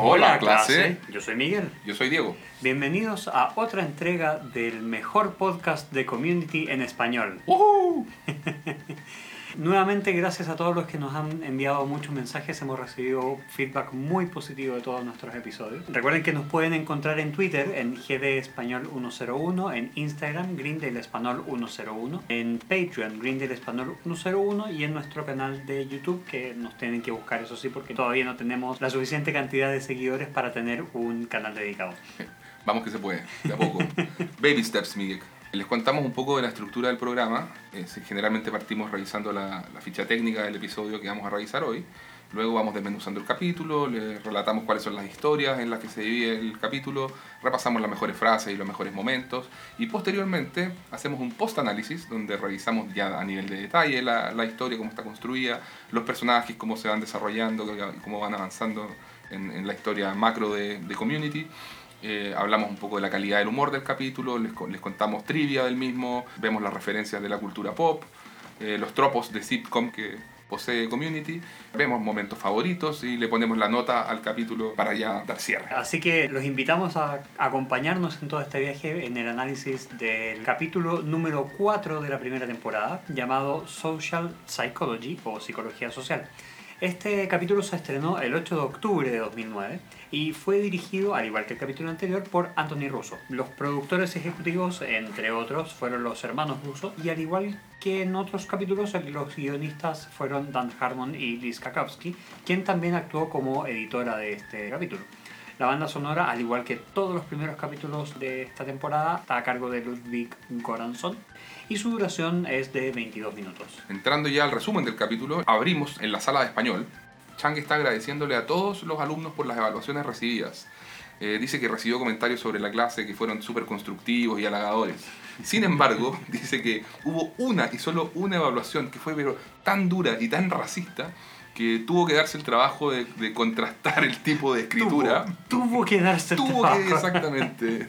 Hola, clase. Yo soy Miguel. Yo soy Diego. Bienvenidos a otra entrega del mejor podcast de community en español. Nuevamente, gracias a todos los que nos han enviado muchos mensajes. Hemos recibido feedback muy positivo de todos nuestros episodios. Recuerden que nos pueden encontrar en Twitter en GD Español 101, en Instagram Greendale Español 101, en Patreon Greendale Español 101 y en nuestro canal de YouTube que nos tienen que buscar, eso sí, porque todavía no tenemos la suficiente cantidad de seguidores para tener un canal dedicado. Vamos que se puede, de a poco. Baby steps, Miguel. Les contamos un poco de la estructura del programa. Eh, generalmente partimos revisando la, ficha técnica del episodio que vamos a revisar hoy. Luego vamos desmenuzando el capítulo, les relatamos cuáles son las historias en las que se divide el capítulo, repasamos las mejores frases y los mejores momentos y posteriormente hacemos un post-análisis donde revisamos ya a nivel de detalle la, la, historia, cómo está construida, los personajes, cómo se van desarrollando, cómo van avanzando en, en la historia macro de, de Community eh, hablamos un poco de la calidad del humor del capítulo, les, les, contamos trivia del mismo, vemos las referencias de la cultura pop, eh, los tropos de sitcom que posee Community, vemos momentos favoritos y le ponemos la nota al capítulo para ya dar cierre. Así que los invitamos a acompañarnos en todo este viaje en el análisis del capítulo número 4 de la primera temporada, llamado Social Psychology o Psicología Social. Este capítulo se estrenó el 8 de octubre de 2009 y fue dirigido, al igual que el capítulo anterior, por Anthony Russo. Los productores ejecutivos, entre otros, fueron los hermanos Russo y al igual que en otros capítulos, los guionistas fueron Dan Harmon y Liz Kakowski, quien también actuó como editora de este capítulo. La banda sonora, al igual que todos los primeros capítulos de esta temporada, está a cargo de Ludwig Goranson y su duración es de 22 minutos. Entrando ya al resumen del capítulo, abrimos en la sala de español. Chang está agradeciéndole a todos los alumnos por las evaluaciones recibidas. Eh, dice que recibió comentarios sobre la clase que fueron súper constructivos y halagadores. Sin embargo, dice que hubo una y solo una evaluación que fue pero tan dura y tan racista que tuvo que darse el trabajo de, contrastar el tipo de escritura. Tuvo, que darse el tuvo Que, exactamente, de,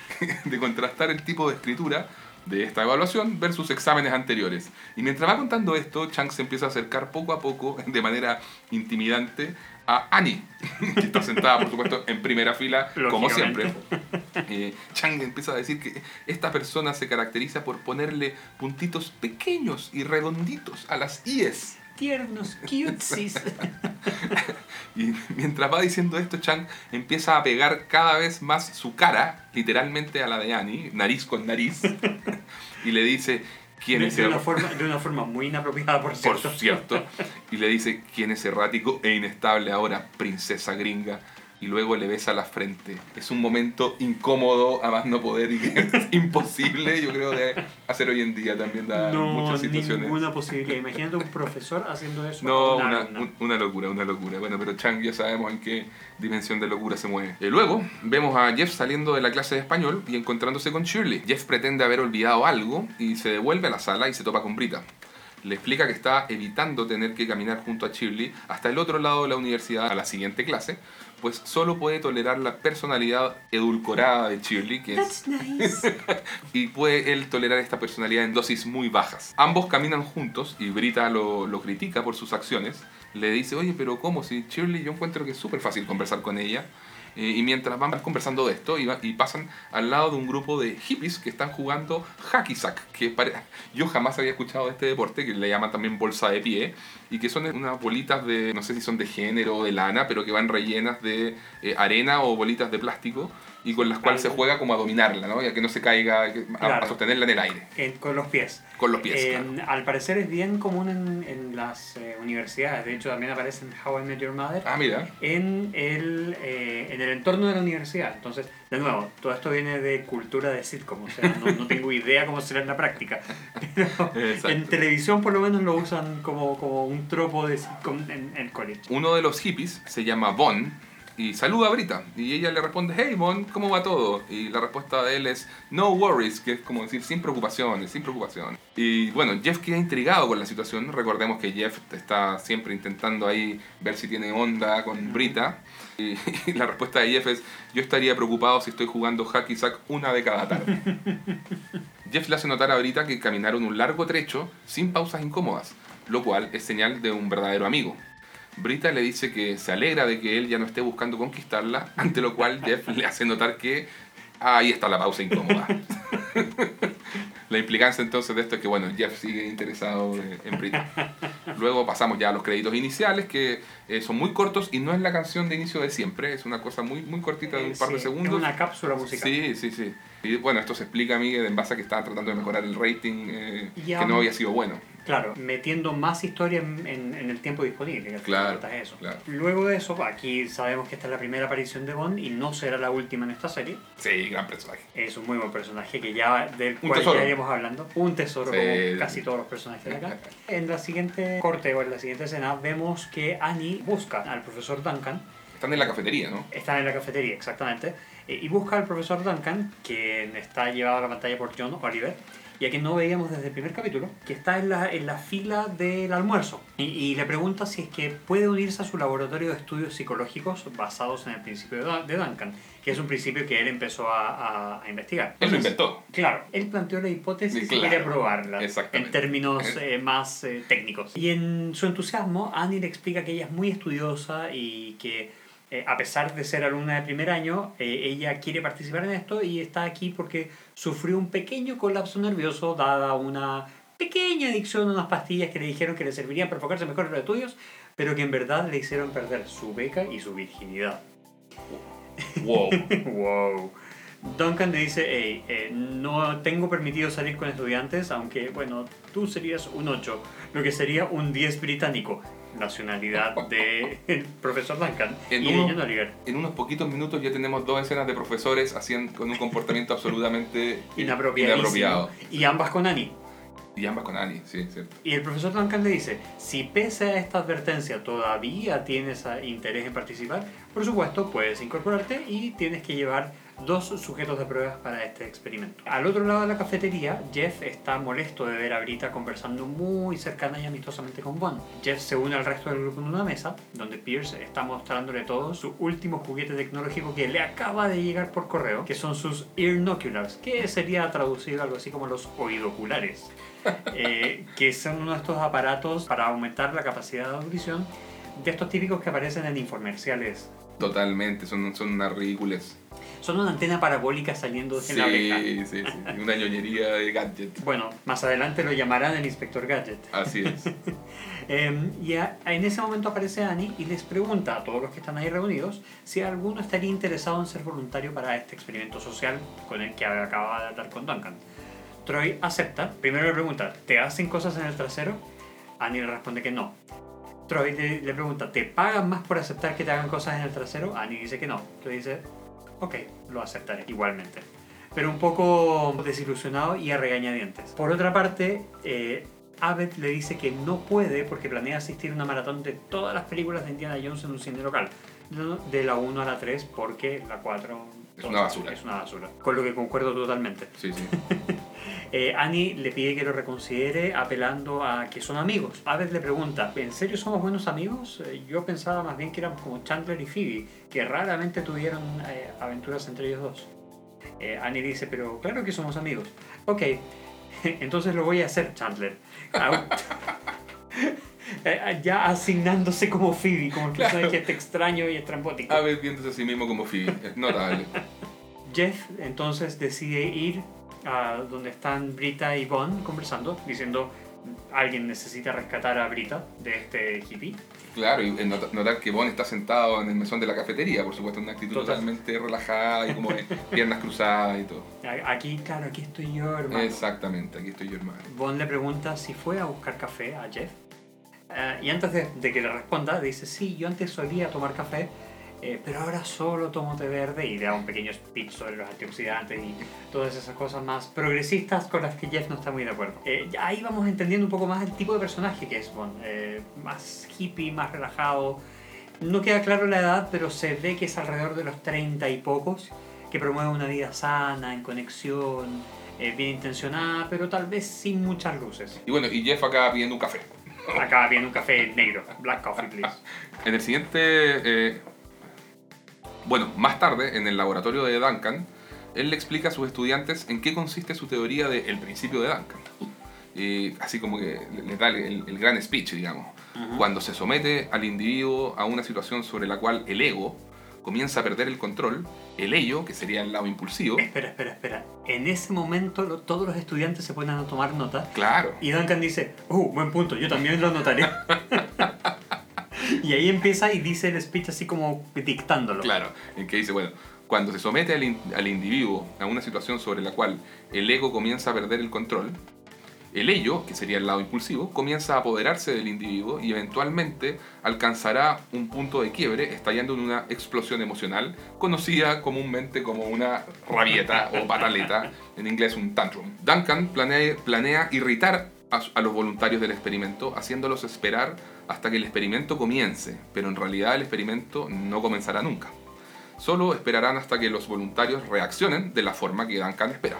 de contrastar el tipo de escritura de esta evaluación versus exámenes anteriores. Y mientras va contando esto, Chang se empieza a acercar poco a poco, de manera intimidante, a Annie, que está sentada, por supuesto, en primera fila, como siempre. Eh, Chang empieza a decir que esta persona se caracteriza por ponerle puntitos pequeños y redonditos a las IES tiernos, cutesies. y mientras va diciendo esto, Chang empieza a pegar cada vez más su cara, literalmente a la de Annie, nariz con nariz, y le dice, ¿quién es de una, forma, de una forma muy inapropiada, por cierto. Por cierto. Y le dice, ¿quién es errático e inestable ahora, princesa gringa? Y luego le besa la frente. Es un momento incómodo, a más no poder, y que es imposible, yo creo, de hacer hoy en día también da no, muchas situaciones. ninguna posibilidad. Imagínate un profesor haciendo eso. No, una, una, locura, una locura. Bueno, pero Chang ya sabemos en qué dimensión de locura se mueve. Y luego vemos a Jeff saliendo de la clase de español y encontrándose con Shirley. Jeff pretende haber olvidado algo y se devuelve a la sala y se topa con Brita le explica que está evitando tener que caminar junto a Shirley hasta el otro lado de la universidad a la siguiente clase, pues solo puede tolerar la personalidad edulcorada de Shirley, que es... nice. y puede él tolerar esta personalidad en dosis muy bajas. Ambos caminan juntos y Brita lo, lo critica por sus acciones. Le dice, oye, pero ¿cómo? Si Shirley yo encuentro que es súper fácil conversar con ella. Eh, y mientras van conversando de esto y, y, pasan al lado de un grupo de hippies que están jugando hacky sack, que yo jamás había escuchado de este deporte, que le llaman también bolsa de pie, y que son unas bolitas de, no sé si son de género o de lana, pero que van rellenas de eh, arena o bolitas de plástico y con las cuales se juega como a dominarla, ¿no? Ya que no se caiga, a, sostenerla en el aire. con los pies. Con los pies. Al parecer es bien común en, en las eh, universidades, de hecho también aparece en How I Met Your Mother. Ah, mira. En el, eh, en el entorno de la universidad. Entonces, de nuevo, todo esto viene de cultura de sitcom, o sea, no, no tengo idea cómo será en la práctica. Pero en televisión por lo menos lo usan como, como un tropo de sitcom en el college. Uno de los hippies se llama Von y saluda a Brita. Y ella le responde, hey Mon, ¿cómo va todo? Y la respuesta de él es, no worries, que es como decir, sin preocupaciones, sin preocupaciones. Y bueno, Jeff queda intrigado con la situación. Recordemos que Jeff está siempre intentando ahí ver si tiene onda con Brita. Y, la respuesta de Jeff es, yo estaría preocupado si estoy jugando hacky sack una de cada tarde. Jeff le hace notar a Brita que caminaron un largo trecho sin pausas incómodas, lo cual es señal de un verdadero amigo. Brita le dice que se alegra de que él ya no esté buscando conquistarla, ante lo cual Jeff le hace notar que ahí está la pausa incómoda. la implicancia entonces de esto es que bueno, Jeff sigue interesado en Brita. Luego pasamos ya a los créditos iniciales que eh, son muy cortos y no es la canción de inicio de siempre, es una cosa muy, muy cortita de un par de Sí, segundos. Es una cápsula musical. Sí, sí, sí. Y bueno, esto se explica a mí en base a que estaban tratando de mejorar el rating, eh, Y que no había sido bueno. Claro, metiendo más historia en, en- en el tiempo disponible. que Claro, eso. claro. Luego de eso, aquí sabemos que esta es la primera aparición de Bond y no será la última en esta serie. Sí, gran personaje. Es un muy buen personaje que ya del Un cual ya iremos hablando. Un tesoro Sí. como casi todos los personajes de acá. En la siguiente corte o en la siguiente escena vemos que Annie busca al profesor Duncan. Están en la cafetería, ¿no? Está en la cafetería, exactamente. Eh, Y busca al profesor Duncan, quien está llevado a la pantalla por John Oliver. Y a quien no veíamos desde el primer capítulo, que está en la, en la fila del almuerzo. Y, y le pregunta si es que puede unirse a su laboratorio de estudios psicológicos basados en el principio de, Dun- de Duncan, que es un principio que él empezó a, a- a investigar. Él lo Entonces, inventó. Claro, él planteó la hipótesis Sí, y claro. quiere probarla en términos eh, más eh, técnicos. Y en su entusiasmo, Annie le explica que ella es muy estudiosa y que eh, a pesar de ser alumna de primer año, eh, ella quiere participar en esto y está aquí porque sufrió un pequeño colapso nervioso dada una pequeña adicción a unas pastillas que le dijeron que le servirían para enfocarse mejor en los estudios, pero que en verdad le hicieron perder su beca y su virginidad. Wow. wow. Duncan le dice, hey, eh, no tengo permitido salir con estudiantes, aunque, bueno, tú serías un 8, lo que sería un 10 británico. Nacionalidad del profesor Duncan En y de uno- John Oliver. En unos poquitos minutos ya tenemos dos escenas de profesores haciendo, con un comportamiento absolutamente inapropiado. Y ambas con Annie. Y ambas con Annie, sí, cierto. Y el profesor Duncan le dice, si pese a esta advertencia todavía tienes interés en participar, por supuesto puedes incorporarte y tienes que llevar dos sujetos de pruebas para este experimento. Al otro lado de la cafetería, Jeff está molesto de ver a Brita conversando muy cercana y amistosamente con Bond. Jeff se une al resto del grupo en una mesa, donde Pierce está mostrándole todo su último juguete tecnológico que le acaba de llegar por correo, que son sus earnoculars, que sería traducido algo así como los oidoculares eh, que son uno de estos aparatos para aumentar la capacidad de audición de estos típicos que aparecen en infomerciales. Totalmente, son, son unas ridículas. Son una antena parabólica saliendo de Sí, la oreja. sí, sí. Y una ñoñería de gadget. Bueno, más adelante lo llamarán el Inspector Gadget. Así es. Eh, y a- en ese momento aparece Annie y les pregunta a todos los que están ahí reunidos si alguno estaría interesado en ser voluntario para este experimento social con el que acababa de hablar con Duncan. Troy acepta. Primero le pregunta, ¿te hacen cosas en el trasero? Annie le responde que no. Troy le, le pregunta, ¿te pagan más por aceptar que te hagan cosas en el trasero? Annie dice que no. Troy dice, ok, lo aceptaré igualmente. Pero un poco desilusionado y a regañadientes. Por otra parte, eh, Abbott le dice que no puede porque planea asistir a una maratón de todas las películas de Indiana Jones en un cine local. De la 1 a la 3 porque la 4 Es una basura. Es una basura. Con lo que concuerdo totalmente. Sí, sí. Eh, Annie le pide que lo reconsidere apelando a que son amigos. Abbott le pregunta, ¿en serio somos buenos amigos? Eh, yo pensaba más bien que éramos como Chandler y Phoebe, que raramente tuvieron eh, aventuras entre ellos dos. Annie dice, pero claro que somos amigos. Ok, entonces lo voy a hacer, Chandler. Au- Eh, ya asignándose como Phoebe, como el personaje Claro. este extraño y estrambótico. A ver, viéndose a sí mismo como Phoebe. Es notable. Jeff entonces decide ir a donde están Brita y Bond conversando, diciendo alguien necesita rescatar a Brita de este hippie. Claro, y eh, not- notar que Bond está sentado en el mesón de la cafetería, por supuesto, una actitud Total. totalmente relajada y como de piernas cruzadas y todo. Aquí, claro, aquí estoy yo, hermano. Exactamente, aquí estoy yo, hermano. Bond le pregunta si fue a buscar café a Jeff. Eh, y antes de, de que le responda, dice, sí, yo antes solía tomar café, eh, pero ahora solo tomo té verde y le da un pequeño speech sobre los antioxidantes y todas esas cosas más progresistas con las que Jeff no está muy de acuerdo. Eh, ahí vamos entendiendo un poco más el tipo de personaje que es Bond, eh, más hippie, más relajado. No queda claro la edad, pero se ve que es alrededor de los 30 y pocos, que promueve una vida sana, en conexión, eh, bien intencionada, pero tal vez sin muchas luces. Y bueno, y Jeff acaba pidiendo un café. Acá viene un café negro. Black coffee, please. En el siguiente. eh, bueno, más tarde, en el laboratorio de Duncan, él le explica a sus estudiantes en qué consiste su teoría del principio de Duncan. Y así como que le- les da el, el gran speech, digamos. Cuando se somete al individuo a una situación sobre la cual el ego comienza a perder el control, el ello, que sería el lado impulsivo, Espera, espera, espera. En ese momento lo- todos los estudiantes se ponen a tomar nota claro, y Duncan dice, uh, buen punto, yo también lo anotaré. y ahí empieza y dice el speech así como dictándolo. claro, en que dice, bueno, cuando se somete al, in- al individuo a una situación sobre la cual el ego comienza a perder el control, el ello, que sería el lado impulsivo, comienza a apoderarse del individuo y eventualmente alcanzará un punto de quiebre estallando en una explosión emocional conocida comúnmente como una rabieta o pataleta, en inglés un tantrum. Duncan planea, irritar a, a los voluntarios del experimento haciéndolos esperar hasta que el experimento comience, pero en realidad el experimento no comenzará nunca. Solo esperarán hasta que los voluntarios reaccionen de la forma que Duncan espera.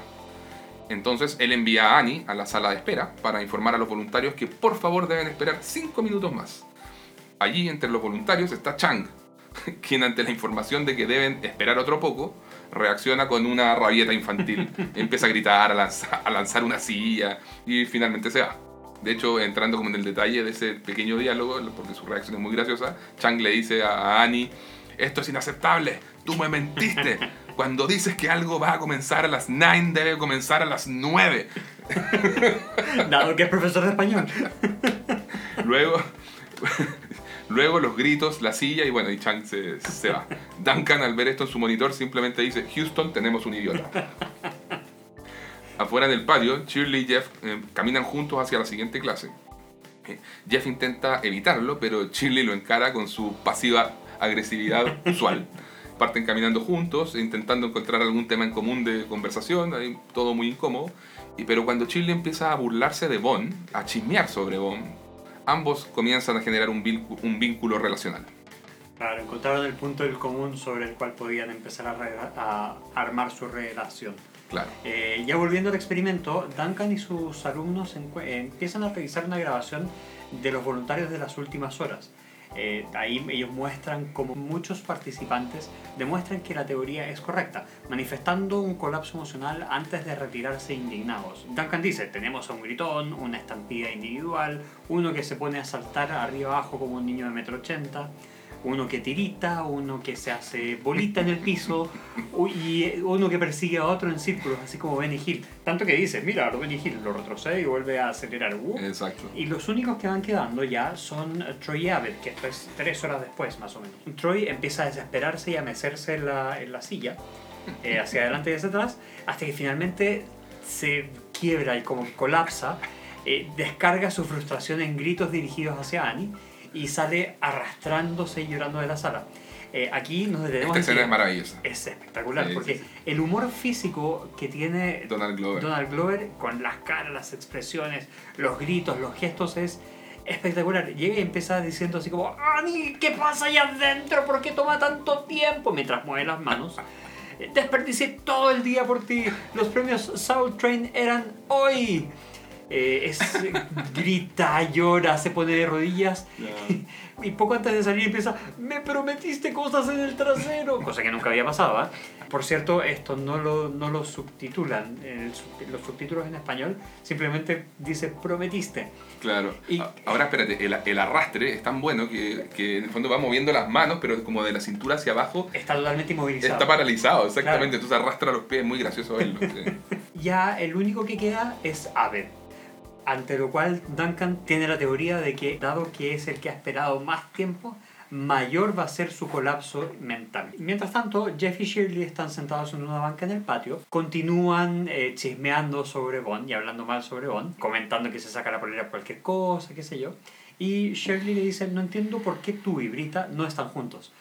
Entonces él envía a Annie a la sala de espera para informar a los voluntarios que por favor deben esperar 5 minutos más. Allí entre los voluntarios está Chang, quien ante la información de que deben esperar otro poco, reacciona con una rabieta infantil, empieza a gritar, a lanzar, a lanzar una silla y finalmente se va. De hecho, entrando como en el detalle de ese pequeño diálogo, porque su reacción es muy graciosa, Chang le dice a Annie, esto es inaceptable, tú me mentiste. Cuando dices que algo va a comenzar a las 9, debe comenzar a las 9. Dado que es profesor de español. Luego, luego los gritos, la silla y bueno, y Chang se, se va. Duncan al ver esto en su monitor simplemente dice, Houston, tenemos un idiota. Afuera en el patio, Shirley y Jeff eh, caminan juntos hacia la siguiente clase. Eh, Jeff intenta evitarlo, pero Shirley lo encara con su pasiva agresividad usual. Parten caminando juntos, intentando encontrar algún tema en común de conversación, ahí todo muy incómodo. Y, pero cuando Shirley empieza a burlarse de Bond, a chismear sobre Bond, ambos comienzan a generar un, vincu- un vínculo relacional. Claro, encontraron el punto del común sobre el cual podían empezar a, a armar su relación. Claro. Eh, ya volviendo al experimento, Duncan y sus alumnos empiezan a revisar una grabación de los voluntarios de las últimas horas. Eh, ahí ellos muestran cómo muchos participantes demuestran que la teoría es correcta, manifestando un colapso emocional antes de retirarse indignados. Duncan dice, tenemos a un gritón, una estampida individual, uno que se pone a saltar arriba abajo como un niño de metro ochenta, uno que tirita, uno que se hace bolita en el piso y uno que persigue a otro en círculos, así como Benny Hill. Tanto que dice, mira, lo Benny Hill lo retrocede y vuelve a acelerar. Uh. Exacto. Y los únicos que van quedando ya son Troy y Abbott, que esto es tres horas después más o menos. Troy empieza a desesperarse y a mecerse en la, en la silla, eh, hacia adelante y hacia atrás, hasta que finalmente se quiebra y como que colapsa, eh, descarga su frustración en gritos dirigidos hacia Annie y sale arrastrándose y llorando de la sala. Eh, aquí nos detenemos Esta en escena es maravillosa. es espectacular Sí, porque sí, sí. el humor físico que tiene Donald Glover. Donald Glover con las caras, las expresiones, los gritos, los gestos es espectacular. Llega y empieza diciendo así como, Ani, ¿qué pasa allá adentro? ¿Por qué toma tanto tiempo? Mientras mueve las manos. Desperdicié todo el día por ti. Los premios Soul Train eran hoy. Eh, es, grita, llora, se pone de rodillas y poco antes de salir empieza, me prometiste cosas en el trasero, cosa que nunca había pasado. ¿ah? Por cierto, esto no lo, no lo subtitulan, en el los subtítulos en español simplemente dice prometiste. Claro. Y- A- Ahora espérate, el, el arrastre es tan bueno que, que en el fondo va moviendo las manos, pero como de la cintura hacia abajo Está totalmente inmovilizado. está paralizado, exactamente. Claro. Entonces arrastra los pies, es muy gracioso verlo. sí. Ya el único que queda es Abed. Ante lo cual Duncan tiene la teoría de que, dado que es el que ha esperado más tiempo, mayor va a ser su colapso mental. Mientras tanto, Jeff y Shirley están sentados en una banca en el patio, continúan eh, chismeando sobre Bond y hablando mal sobre Bond, comentando que se saca la polera por cualquier cosa, qué sé yo. Y Shirley le dice, no entiendo por qué tú y Brita no están juntos.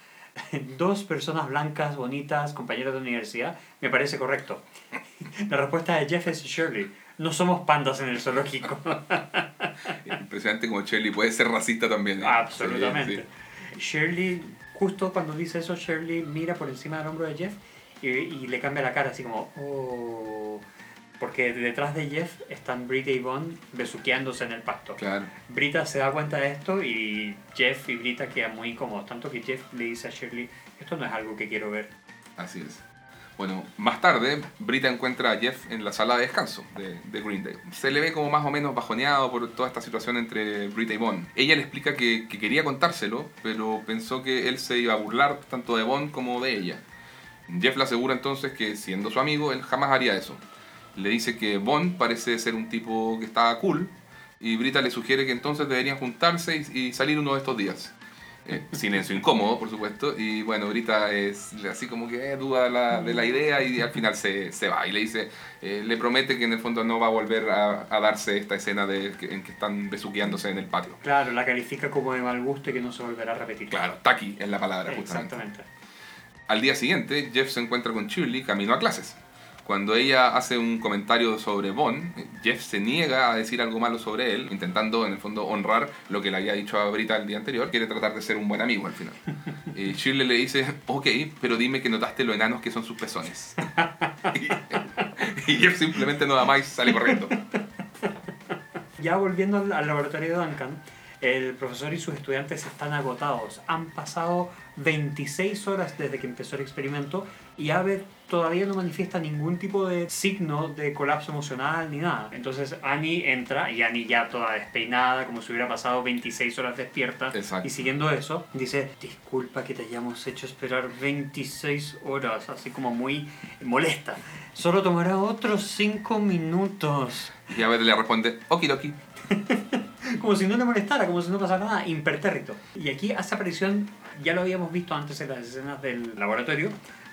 Dos personas blancas, bonitas, compañeras de universidad, me parece correcto. La respuesta de Jeff es Shirley. No somos pandas en el zoológico. Impresionante como Shirley puede ser racista también. ¿eh? Absolutamente. Sí, sí. Shirley, justo cuando dice eso, Shirley mira por encima del hombro de Jeff y, y le cambia la cara así como, oh. Porque detrás de Jeff están Brita y Bond besuqueándose en el pasto. Claro. Brita se da cuenta de esto y Jeff y Brita quedan muy incómodos. Tanto que Jeff le dice a Shirley, esto no es algo que quiero ver. Así es. Bueno, más tarde, Brita encuentra a Jeff en la sala de descanso de, de Greendale. Se le ve como más o menos bajoneado por toda esta situación entre Brita y Bond. Ella le explica que, que quería contárselo, pero pensó que él se iba a burlar tanto de Bond como de ella. Jeff le asegura entonces que, siendo su amigo, él jamás haría eso. Le dice que Bond parece ser un tipo que está cool, y Brita le sugiere que entonces deberían juntarse y salir uno de estos días. Eh, silencio incómodo, por supuesto, y bueno, Brita es así como que duda de la, de la idea y al final se, se va y le dice, eh, le promete que en el fondo no va a volver a, a darse esta escena de, en que están besuqueándose en el patio. Claro, la califica como de mal gusto y que no se volverá a repetir. Claro, taqui es la palabra justamente. Exactamente. Al día siguiente, Jeff se encuentra con Shirley camino a clases. Cuando ella hace un comentario sobre Bond, Jeff se niega a decir algo malo sobre él, intentando en el fondo honrar lo que le había dicho a Brita el día anterior. Quiere tratar de ser un buen amigo al final. Y Shirley le dice, ok, pero dime que notaste lo enanos que son sus pezones. Y, y Jeff simplemente no da más y sale corriendo. Ya volviendo al, al laboratorio de Duncan, el profesor y sus estudiantes están agotados. Han pasado 26 horas desde que empezó el experimento y Abe todavía no manifiesta ningún tipo de signo de colapso emocional ni nada. Entonces Annie entra y Annie ya toda despeinada, como si hubiera pasado 26 horas despierta. Exacto. Y siguiendo eso, dice, disculpa que te hayamos hecho esperar 26 horas, así como muy molesta. Solo tomará otros 5 minutos. Y a ver le responde, okidoki. Como si no le molestara, como si no pasara nada, impertérrito. Y aquí hace aparición, ya lo habíamos visto antes en las escenas del laboratorio,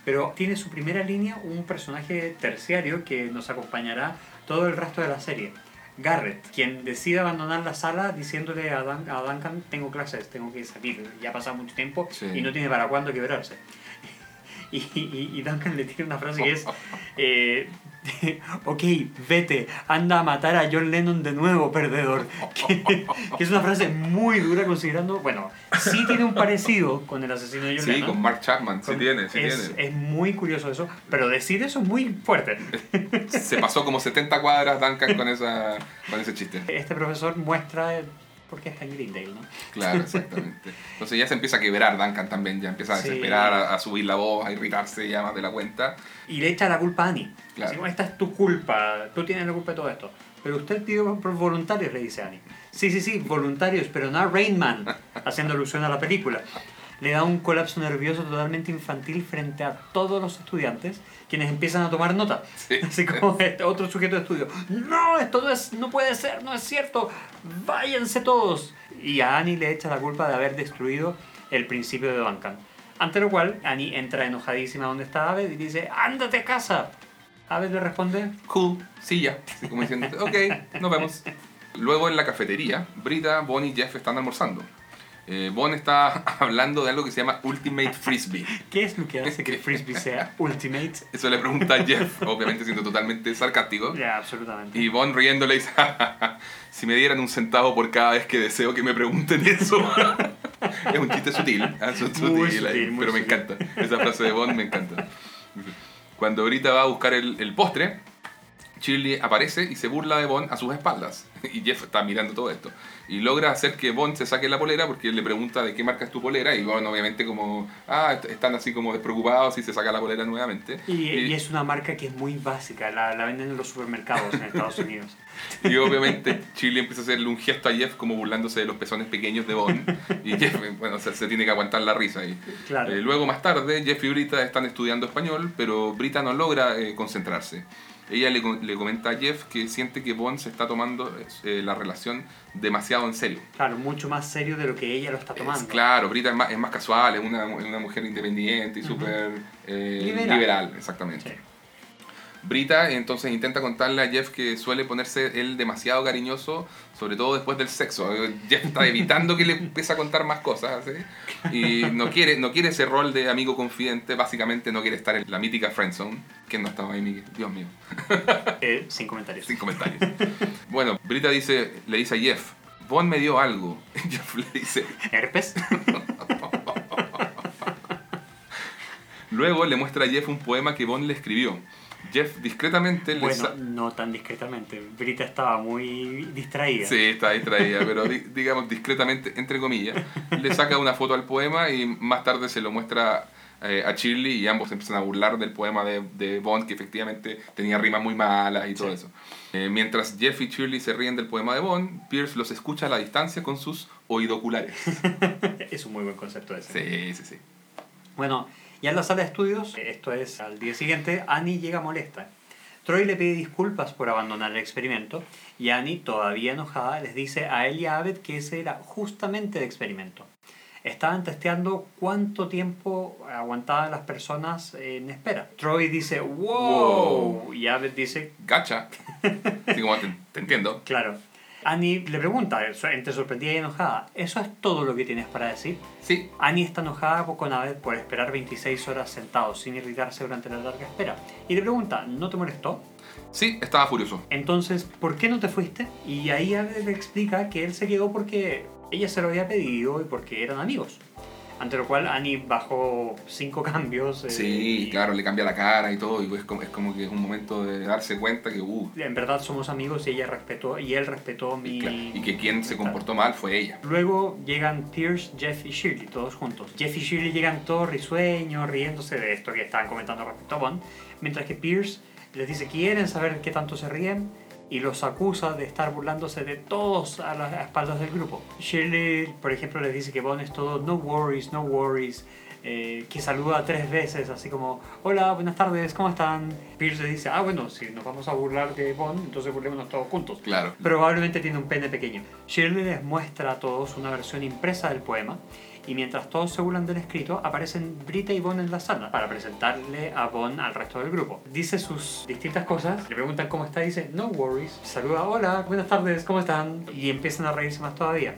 pero tiene su primera línea un personaje terciario que nos acompañará todo el resto de la serie. Garrett, quien decide abandonar la sala diciéndole a, Dan- a Duncan, tengo clases, tengo que salir, ya ha pasado mucho tiempo Sí. y no tiene para cuándo quebrarse. Y, y- y Duncan le tiene una frase que es, eh, ok, vete, anda a matar a John Lennon de nuevo, perdedor. Que, que es una frase muy dura considerando, bueno, sí tiene un parecido con el asesino de John Sí, Lennon. con Mark Chapman, sí Con- tiene, sí es, tiene. es muy curioso eso, pero decir eso es muy fuerte. Se pasó como 70 cuadras Duncan con, esa, con ese chiste. Este profesor muestra por qué está en Greendale, ¿no? Claro, exactamente. Entonces ya se empieza a quebrar Duncan también, ya empieza a Sí. desesperar, a, a subir la voz, a irritarse ya más de la cuenta. Y le echa la culpa a Annie. Claro. Así esta es tu culpa, tú tienes la culpa de todo esto. Pero usted pidió por voluntarios, le dice Annie. Sí, sí, sí, voluntarios, pero no a Rain Man, haciendo alusión a la película. Le da un colapso nervioso totalmente infantil frente a todos los estudiantes, quienes empiezan a tomar nota. Sí. Así como este otro sujeto de estudio. No, esto no, es, no puede ser, no es cierto. Váyanse todos. Y a Annie le echa la culpa de haber destruido el principio de Duncan. Ante lo cual, Annie entra enojadísima donde está Abed y dice, ándate a casa. Abed le responde, Cool, sí, ya. Así como diciendo, ok, nos vemos. Luego en la cafetería, Brita, Bonnie y Jeff están almorzando. Eh, Bon está hablando de algo que se llama Ultimate Frisbee. ¿qué es lo que hace que el frisbee sea ultimate? Eso le pregunta a Jeff, obviamente siendo totalmente sarcástico. Ya, absolutamente. Y Bon riendo le dice, "Ja, ja, ja, si me dieran un centavo por cada vez que deseo que me pregunten eso. es un chiste sutil, ¿ah? Su- sutil, Muy ahí, sutil, muy pero me sutil. encanta. Esa frase de Bon me encanta. Cuando Brita va a buscar el, el postre, Shirley aparece y se burla de Bond a sus espaldas. Y Jeff está mirando todo esto. Y logra hacer que Bond se saque la polera porque él le pregunta de qué marca es tu polera. Y Bond obviamente como, ah, est- están así como despreocupados y se saca la polera nuevamente. Y, y es una marca que es muy básica, la, la venden en los supermercados en Estados Unidos. Y obviamente Chile empieza a hacerle un gesto a Jeff como burlándose de los pezones pequeños de Bond. Y Jeff, bueno, se, se tiene que aguantar la risa ahí. Claro. Eh, luego más tarde, Jeff y Brita están estudiando español, pero Brita no logra eh, concentrarse. Ella le, le comenta a Jeff que siente que Bond se está tomando eh, la relación demasiado en serio. Claro, mucho más serio de lo que ella lo está Es, tomando. claro, Brita es más, es más casual, es una, es una mujer independiente y súper eh, Liberal. liberal. exactamente. Sí. Brita entonces intenta contarle a Jeff que suele ponerse él demasiado cariñoso, sobre todo después del sexo. Jeff está evitando que le empiece a contar más cosas ¿sí? y no quiere, no quiere ese rol de amigo confidente, básicamente no quiere estar en la mítica friendzone. ¿Quién no estaba ahí, Miguel? Dios mío, Eh, sin comentarios. sin comentarios. Bueno, Brita dice, le dice a Jeff, Bond me dio algo. Jeff le dice, ¿Herpes? luego le muestra a Jeff un poema que Bond le escribió. Jeff discretamente le Bueno, no tan discretamente. Brita estaba muy distraída. Sí, está distraída, pero di- digamos discretamente, entre comillas, le saca una foto al poema y más tarde se lo muestra eh, a Shirley y ambos empiezan a burlar del poema de, de Bond que efectivamente tenía rimas muy malas y todo Sí. eso. Eh, mientras Jeff y Shirley se ríen del poema de Bond, Pierce los escucha a la distancia con sus oidoculares. es un muy buen concepto ese. Sí, sí, sí. Bueno, ya en la sala de estudios, esto es al día siguiente, Annie llega molesta. Troy le pide disculpas por abandonar el experimento y Annie, todavía enojada, les dice a él y a Abed que ese era justamente el experimento. Estaban testeando cuánto tiempo aguantaban las personas en espera. Troy dice, wow, y Abed dice, Gacha. Te, te entiendo. claro. Annie le pregunta, entre sorprendida y enojada, ¿eso es todo lo que tienes para decir? Sí, Annie está enojada con Abed por esperar 26 horas sentado sin irritarse durante la larga espera. Y le pregunta, ¿no te molestó? sí, estaba furioso. Entonces, ¿por qué no te fuiste? Y ahí Abed le explica que él se quedó porque ella se lo había pedido y porque eran amigos. Ante lo cual Annie bajó cinco cambios. eh, Sí, y claro, le cambia la cara y todo, y pues como, es como que es un momento de darse cuenta que, uh, En verdad somos amigos y ella respetó y él respetó mi... claro, y que quien se comportó mal fue ella. Luego llegan Pierce, Jeff y Shirley, todos juntos. Jeff y Shirley llegan todos risueños, riéndose de esto que estaban comentando respecto a Bond, mientras que Pierce les dice quieren saber qué tanto se ríen y los acusa de estar burlándose de todos a las espaldas del grupo. Shirley, por ejemplo, les dice que Bond es todo no worries, no worries, eh, que saluda tres veces, así como hola, buenas tardes, ¿cómo están? Pierce le dice, ah, bueno, si nos vamos a burlar de Bond, entonces burlémonos todos juntos. Claro. Probablemente tiene un pene pequeño. Shirley les muestra a todos una versión impresa del poema y mientras todos se burlan del escrito, aparecen Brita y Bon en la sala para presentarle a Bon al resto del grupo. Dice sus distintas cosas, le preguntan cómo está y dice, no worries, saluda, hola, buenas tardes, ¿cómo están? Y empiezan a reírse más todavía.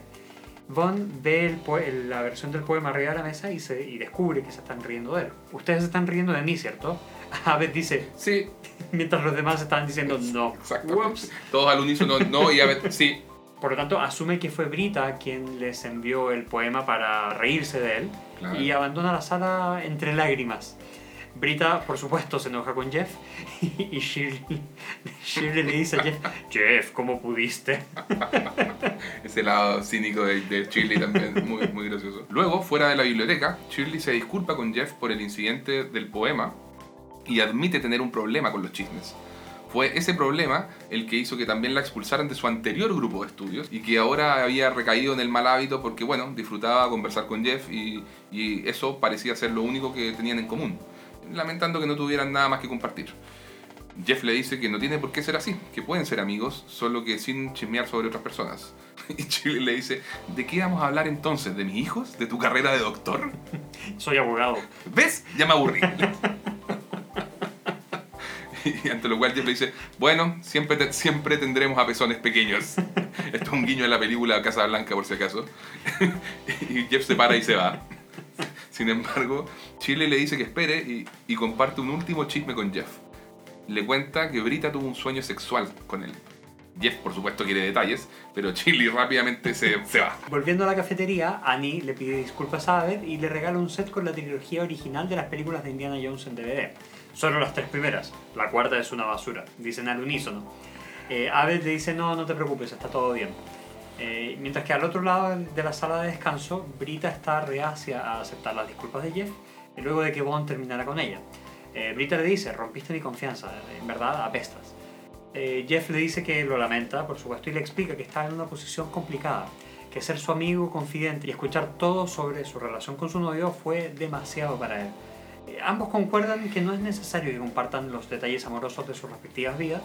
Von ve el el- la versión del poema arriba de la mesa y, se, y descubre que se están riendo de él. Ustedes se están riendo de mí, ¿cierto? Abed dice, Sí, mientras los demás están diciendo no. Whoops. Todos al unísono, no, y a ver, sí, Por lo tanto, asume que fue Brita quien les envió el poema para reírse de él Claro. y abandona la sala entre lágrimas. Brita, por supuesto, se enoja con Jeff y Shirley, Shirley le dice a Jeff, Jeff, ¿cómo pudiste? ese lado cínico de, de Shirley también, muy, muy gracioso. Luego, fuera de la biblioteca, Shirley se disculpa con Jeff por el incidente del poema y admite tener un problema con los chismes. Fue ese problema el que hizo que también la expulsaran de su anterior grupo de estudios y que ahora había recaído en el mal hábito porque, bueno, disfrutaba conversar con Jeff y, y eso parecía ser lo único que tenían en común, lamentando que no tuvieran nada más que compartir. Jeff le dice que no tiene por qué ser así, que pueden ser amigos, solo que sin chismear sobre otras personas. Y Shirley le dice, ¿de qué vamos a hablar entonces? ¿De mis hijos? ¿De tu carrera de doctor? Soy abogado. ¿Ves? Ya me aburrí. Y ante lo cual Jeff le dice, bueno, siempre, te- siempre tendremos a pezones pequeños. Esto es un guiño en la película Casa Blanca, por si acaso. Y Jeff se para y se va. Sin embargo, Shirley le dice que espere y, y comparte un último chisme con Jeff. Le cuenta que Brita tuvo un sueño sexual con él. Jeff, por supuesto, quiere detalles, pero Shirley rápidamente se, se va. Volviendo a la cafetería, Annie le pide disculpas a Abed y le regala un set con la trilogía original de las películas de Indiana Jones en DVD. Solo las tres primeras. La cuarta es una basura. Dicen al unísono. Eh, Abed le dice, no, no te preocupes, está todo bien. Eh, mientras que al otro lado de la sala de descanso, Brita está reacia a aceptar las disculpas de Jeff eh, luego de que Bond terminara con ella. Eh, Brita le dice, rompiste mi confianza, en verdad apestas. Eh, Jeff le dice que lo lamenta, por supuesto, y le explica que está en una posición complicada, que ser su amigo, confidente y escuchar todo sobre su relación con su novio fue demasiado para él. Ambos concuerdan que no es necesario que compartan los detalles amorosos de sus respectivas vidas,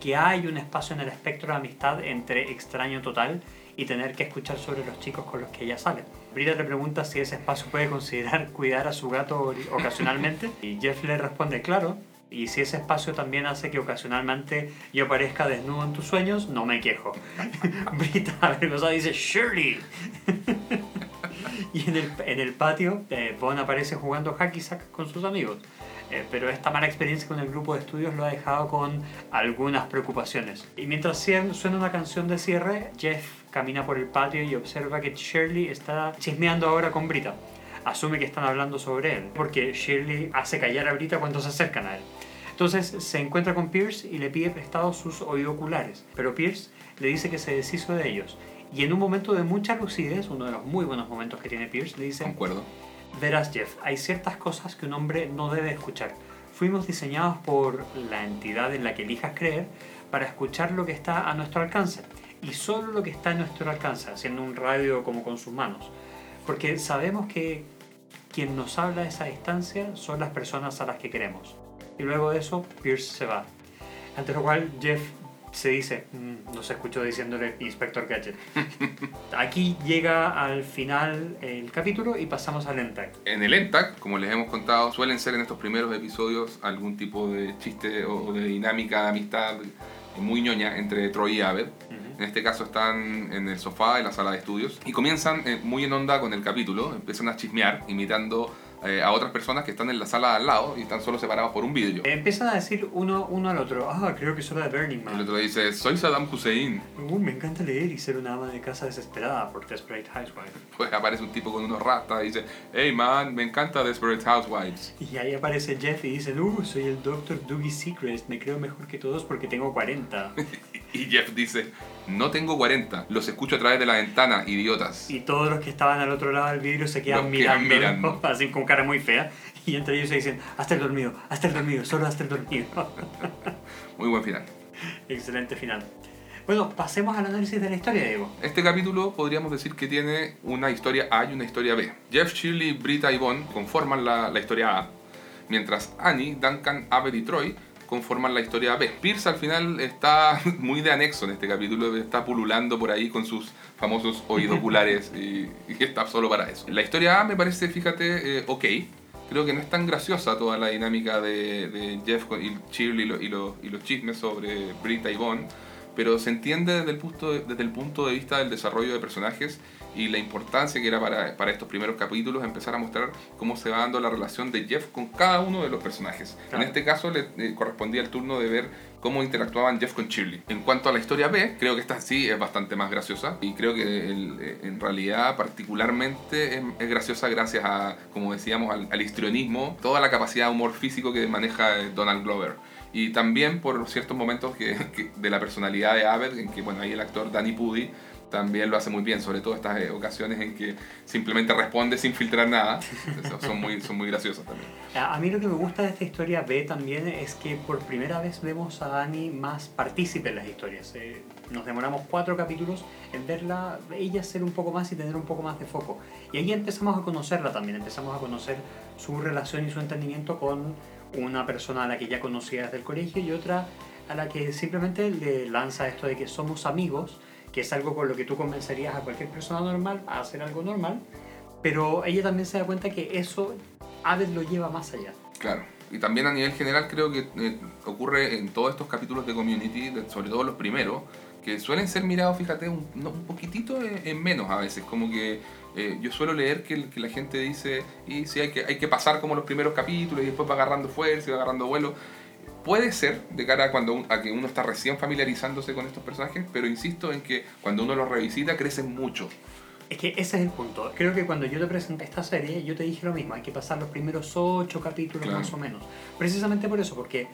que hay un espacio en el espectro de amistad entre extraño total y tener que escuchar sobre los chicos con los que ella sale. Brita le pregunta si ese espacio puede considerar cuidar a su gato ocasionalmente y Jeff le responde claro. Y si ese espacio también hace que ocasionalmente yo aparezca desnudo en tus sueños, no me quejo. Brita avergonzada dice Shirley. y en el, en el patio, eh, Bond aparece jugando hacky sack con sus amigos. Eh, pero esta mala experiencia con el grupo de estudios lo ha dejado con algunas preocupaciones. Y mientras suena una canción de cierre, Jeff camina por el patio y observa que Shirley está chismeando ahora con Brita. Asume que están hablando sobre él, porque Shirley hace callar a Brita cuando se acercan a él. Entonces se encuentra con Pierce y le pide prestados sus oidoculares, pero Pierce le dice que se deshizo de ellos. Y en un momento de mucha lucidez, uno de los muy buenos momentos que tiene Pierce, le dice, Concuerdo. Verás, Jeff, hay ciertas cosas que un hombre no debe escuchar. Fuimos diseñados por la entidad en la que elijas creer para escuchar lo que está a nuestro alcance. Y solo lo que está a nuestro alcance, haciendo un radio como con sus manos. Porque sabemos que quien nos habla a esa distancia son las personas a las que queremos. Y luego de eso, Pierce se va. Ante lo cual, Jeff se dice, mm, no se escuchó diciéndole Inspector Gadget. Aquí llega al final el capítulo y pasamos al ENTAC. En el ENTAC, como les hemos contado, suelen ser en estos primeros episodios algún tipo de chiste o de dinámica de amistad muy ñoña entre Troy y Abed. En este caso están en el sofá, en la sala de estudios, y comienzan eh, muy en onda con el capítulo, empiezan a chismear, imitando eh, a otras personas que están en la sala al lado y están solo separados por un vidrio. Empiezan a decir uno, uno al otro, ah, creo que es hora de Burning Man. El otro dice, soy Saddam Hussein. Uh, me encanta leer y ser una ama de casa desesperada por Desperate Housewives. Pues aparece un tipo con unos rastas y dice, hey man, me encanta Desperate Housewives. Y ahí aparece Jeff y dice, uh, soy el Dr. Doogie Secrets, me creo mejor que todos porque tengo 40. y Jeff dice, no tengo 40, los escucho a través de la ventana, idiotas. Y todos los que estaban al otro lado del vidrio se quedan Los quedan mirando, mirando. así con cara muy fea. Y entre ellos se dicen, hasta el dormido, hasta el dormido, solo hasta el dormido. Muy buen final. Excelente final. Bueno, pasemos al análisis de la historia, Diego. Este capítulo podríamos decir que tiene una historia A y una historia B. Jeff, Shirley, Britta y Bond conforman la, la historia A, mientras Annie, Duncan, Abed y Troy conforman la historia B. Pierce al final está muy de anexo en este capítulo, está pululando por ahí con sus famosos oidoculares y, y está solo para eso. La historia A me parece, fíjate, eh, ok. Creo que no es tan graciosa toda la dinámica de, de Jeff y Shirley y, lo- y los- chismes sobre Britta y Bond, pero se entiende desde el, punto de, desde el punto de vista del desarrollo de personajes y la importancia que era para, para estos primeros capítulos empezar a mostrar cómo se va dando la relación de Jeff con cada uno de los personajes. Claro. En este caso le eh, correspondía el turno de ver cómo interactuaban Jeff con Shirley. En cuanto a la historia B, creo que esta sí es bastante más graciosa y creo que el- eh, en realidad particularmente es, es graciosa gracias a, como decíamos, al, al histrionismo, toda la capacidad de humor físico que maneja eh, Donald Glover. Y también por ciertos momentos que, que- de la personalidad de Abed, en que bueno, ahí el actor Danny Pudi también lo hace muy bien, sobre todo estas eh, ocasiones en que simplemente responde sin filtrar nada. Son, muy, son muy graciosas también. A mí lo que me gusta de esta historia B también es que por primera vez vemos a Annie más partícipe en las historias. Eh, nos demoramos cuatro capítulos en verla, ella ser un poco más y tener un poco más de foco. Y ahí empezamos a conocerla también, empezamos a conocer su relación y su entendimiento con una persona a la que ya conocía desde el colegio y otra a la que simplemente le lanza esto de que somos amigos, que es algo con lo que tú convencerías a cualquier persona normal a hacer algo normal, pero ella también se da cuenta que eso Abed lo lleva más allá. Claro. Y también a nivel general creo que eh, ocurre en todos estos capítulos de Community, sobre todo los primeros, que suelen ser mirados, fíjate, un, un poquitito en, en menos a veces. Como que eh, yo suelo leer que, que la gente dice, y sí, hay que, hay que pasar como los primeros capítulos y después va agarrando fuerza y va agarrando vuelo. Puede ser de cara a, cuando un- a que uno está recién familiarizándose con estos personajes, pero insisto en que cuando uno los revisita crecen mucho. Es que ese es el punto. Creo que cuando yo te presenté esta serie, yo te dije lo mismo, hay que pasar los primeros ocho capítulos Claro. más o menos. Precisamente por eso, porque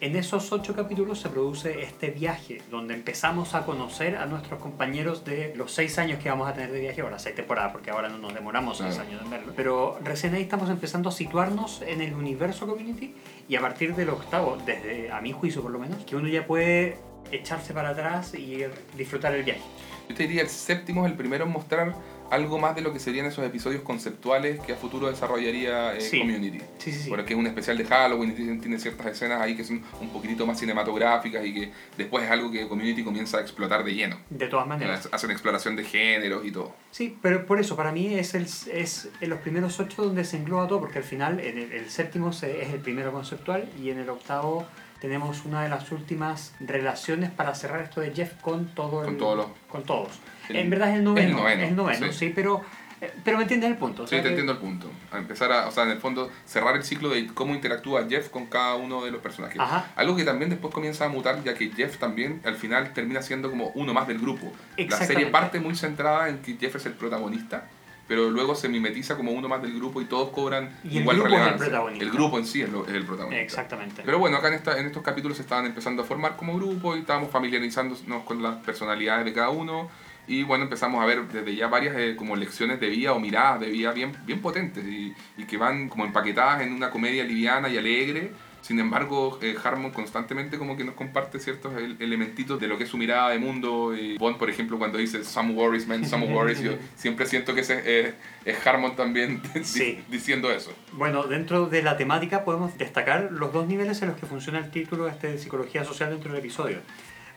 en esos ocho capítulos se produce este viaje, donde empezamos a conocer a nuestros compañeros de los seis años que vamos a tener de viaje, las seis temporadas, porque ahora no nos demoramos seis Claro. años en verlo. Pero recién ahí estamos empezando a situarnos en el universo Community y a partir del octavo, desde a mi juicio por lo menos, que uno ya puede echarse para atrás y disfrutar el viaje. Yo te diría el séptimo es el primero en mostrar algo más de lo que serían esos episodios conceptuales que a futuro desarrollaría eh, Sí. Community. Sí, sí, sí. Porque es un especial de Halloween y tiene, ciertas escenas ahí que son un poquitito más cinematográficas y que después es algo que Community comienza a explotar de lleno. De todas maneras. Hacen exploración de géneros y todo. Sí, pero por eso, para mí es, el, es en los primeros ocho donde se engloba todo, porque al final en el, el séptimo se- es el primero conceptual y en el octavo tenemos una de las últimas relaciones para cerrar esto de Jeff con todo Con el- todos los- con todos. El- en verdad es el noveno, es el noveno, el noveno, sí. sí, pero, eh, pero me entiendes el punto. o Sí, sea te que- entiendo el punto. A empezar a, o sea, en el fondo, cerrar el ciclo de cómo interactúa Jeff con cada uno de los personajes. Ajá. Algo que también después comienza a mutar, ya que Jeff también al final termina siendo como uno más del grupo. La serie parte muy centrada en que Jeff es el protagonista, pero luego se mimetiza como uno más del grupo y todos cobran Y el igual grupo es el relevancia. protagonista. El grupo en sí es, lo- es el protagonista. Exactamente. Pero bueno, acá en, esta, en estos capítulos se estaban empezando a formar como grupo y estábamos familiarizándonos con las personalidades de cada uno. Y bueno, empezamos a ver desde ya varias eh, como lecciones de vida o miradas de vida bien, bien potentes y, y que van como empaquetadas en una comedia liviana y alegre sin embargo, eh, Harmon constantemente como que nos comparte ciertos elementitos de lo que es su mirada de mundo. Y Bond, por ejemplo, cuando dice Some worries, man, some worries, yo siempre siento que ese, es Harmon también diciendo eso. Bueno, dentro de la temática podemos destacar los dos niveles en los que funciona el título este de psicología social dentro del episodio.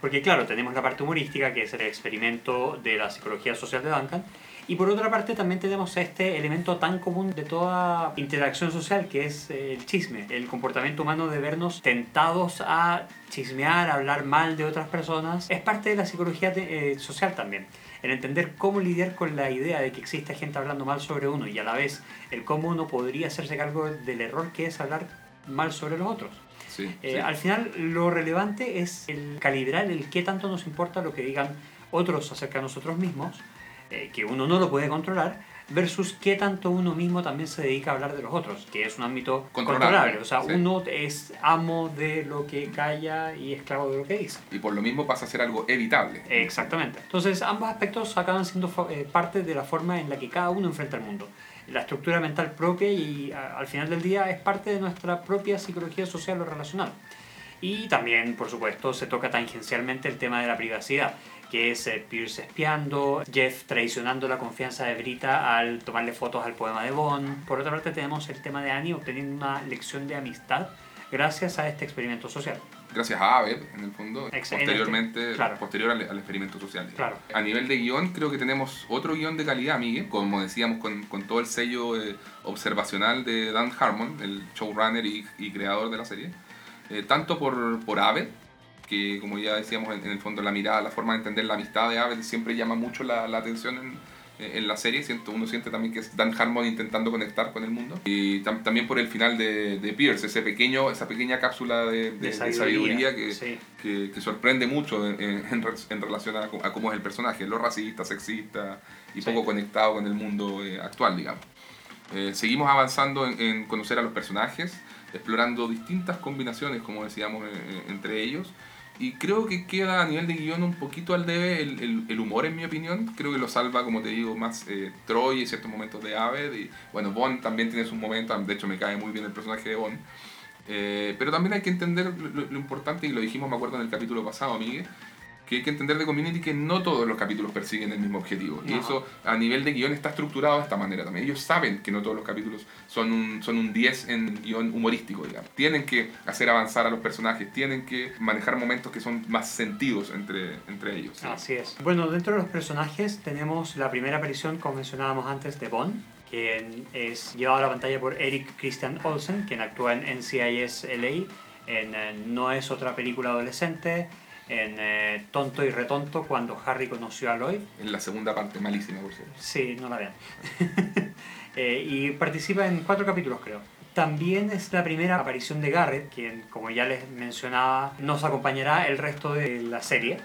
Porque claro, tenemos la parte humorística, que es el experimento de la psicología social de Duncan, y por otra parte también tenemos este elemento tan común de toda interacción social que es el chisme, el comportamiento humano de vernos tentados a chismear, a hablar mal de otras personas. Es parte de la psicología eh, social también. El entender cómo lidiar con la idea de que existe gente hablando mal sobre uno y a la vez el cómo uno podría hacerse cargo del error que es hablar mal sobre los otros. Eh, al final lo relevante es el calibrar el qué tanto nos importa lo que digan otros acerca de nosotros mismos eh, que uno no lo puede controlar, versus qué tanto uno mismo también se dedica a hablar de los otros, que es un ámbito controlable. O sea, uno es amo de lo que calla y esclavo de lo que dice. Y por lo mismo pasa a ser algo evitable. Exactamente. Entonces, ambos aspectos acaban siendo eh, parte de la forma en la que cada uno enfrenta el mundo. La estructura mental propia y al final del día es parte de nuestra propia psicología social o relacional. Y también, por supuesto, se toca tangencialmente el tema de la privacidad que es eh, Pierce espiando, Jeff traicionando la confianza de Brita al tomarle fotos al poema de Bond. Por otra parte tenemos el tema de Annie obteniendo una lección de amistad gracias a este experimento social. Gracias a Abed, en el fondo, posteriormente, posterior al, experimento social. Claro. A nivel de guion, creo que tenemos otro guion de calidad, Miguel, como decíamos, con, con todo el sello eh, observacional de Dan Harmon, el showrunner y, y creador de la serie. Eh, tanto por, por Abed, que como ya decíamos, en, el fondo la mirada, la forma de entender la amistad de Abel siempre llama mucho la, la atención en, en, la serie. Siento, uno siente también que es Dan Harmon intentando conectar con el mundo. Y también por el final de, de, Pierce, ese pequeño, esa pequeña cápsula de, de, sabiduría, que, que, sorprende mucho en, en, relación a, cómo es el personaje, lo racista, sexista y poco conectado con el mundo eh, actual, digamos. Eh, seguimos avanzando en, conocer a los personajes, explorando distintas combinaciones, como decíamos, eh, entre ellos y creo que queda a nivel de guion un poquito al debe el, el, humor, en mi opinión. Creo que lo salva, como te digo, más eh, Troy en ciertos momentos de Aved. Y bueno, Bond también tiene sus momentos. De hecho, me cae muy bien el personaje de Bond. Eh, pero también hay que entender lo, lo, importante, y lo dijimos, me acuerdo, en el capítulo pasado, Miguel, que hay que entender de Community que no todos los capítulos persiguen el mismo objetivo. Y eso a nivel de guion está estructurado de esta manera también. Ellos saben que no todos los capítulos son un, son un 10 en guion humorístico, digamos. Tienen que hacer avanzar a los personajes, tienen que manejar momentos que son más sentidos entre, entre ellos. Así es. Bueno, dentro de los personajes tenemos la primera aparición, como mencionábamos antes, de Bond, quien es llevado a la pantalla por Eric Christian Olsen, quien actúa en NCIS LA, en eh, No es otra película adolescente, en eh, Tonto y Retonto cuando Harry conoció a Lloyd. En la segunda parte, malísima por cierto. Sí, no la vean. eh, y participa en cuatro capítulos creo. También es la primera aparición de Garrett, quien como ya les mencionaba nos acompañará el resto de la serie.